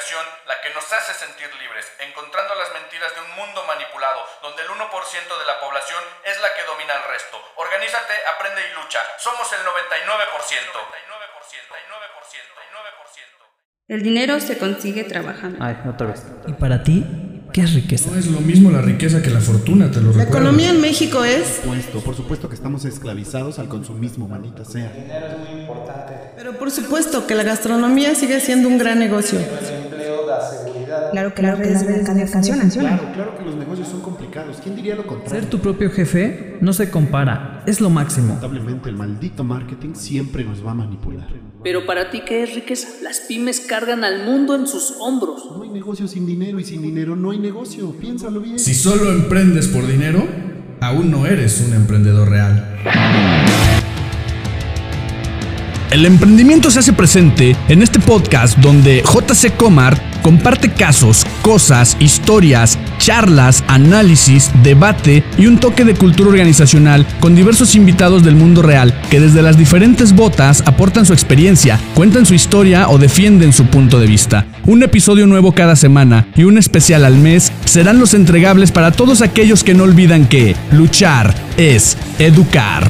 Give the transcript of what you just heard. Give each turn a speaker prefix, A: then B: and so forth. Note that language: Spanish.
A: comunicación la que nos hace sentir libres, encontrando las mentiras de un mundo manipulado, donde el 1% de la población es la que domina el resto. Organízate, aprende y lucha. Somos el 99%. 99%.
B: El dinero se consigue trabajando.
C: Ay, otra vez.
D: ¿Y para ti qué es riqueza?
E: No es lo mismo la riqueza que la fortuna, te lo
F: La
E: recuerdo.
F: economía en México es,
G: Por supuesto, por supuesto que estamos esclavizados al consumismo, maldita sea.
F: pero por supuesto que la gastronomía sigue siendo un gran negocio.
H: Claro que las redes de mercadeo funcionan.
G: Claro, claro que los negocios son complicados. ¿Quién diría lo contrario?
D: Ser tu propio jefe no se compara, es lo máximo.
G: Lamentablemente el maldito marketing siempre nos va a manipular.
C: Pero para ti, ¿qué es riqueza? Las pymes cargan al mundo en sus hombros.
G: No hay negocio sin dinero y sin dinero no hay negocio. Piénsalo bien.
E: Si solo emprendes por dinero, aún no eres un emprendedor real.
I: El emprendimiento se hace presente en este podcast donde JC Comar comparte casos, cosas, historias, charlas, análisis, debate y un toque de cultura organizacional con diversos invitados del mundo real que desde las diferentes botas aportan su experiencia, cuentan su historia o defienden su punto de vista. Un episodio nuevo cada semana y un especial al mes serán los entregables para todos aquellos que no olvidan que luchar es educar.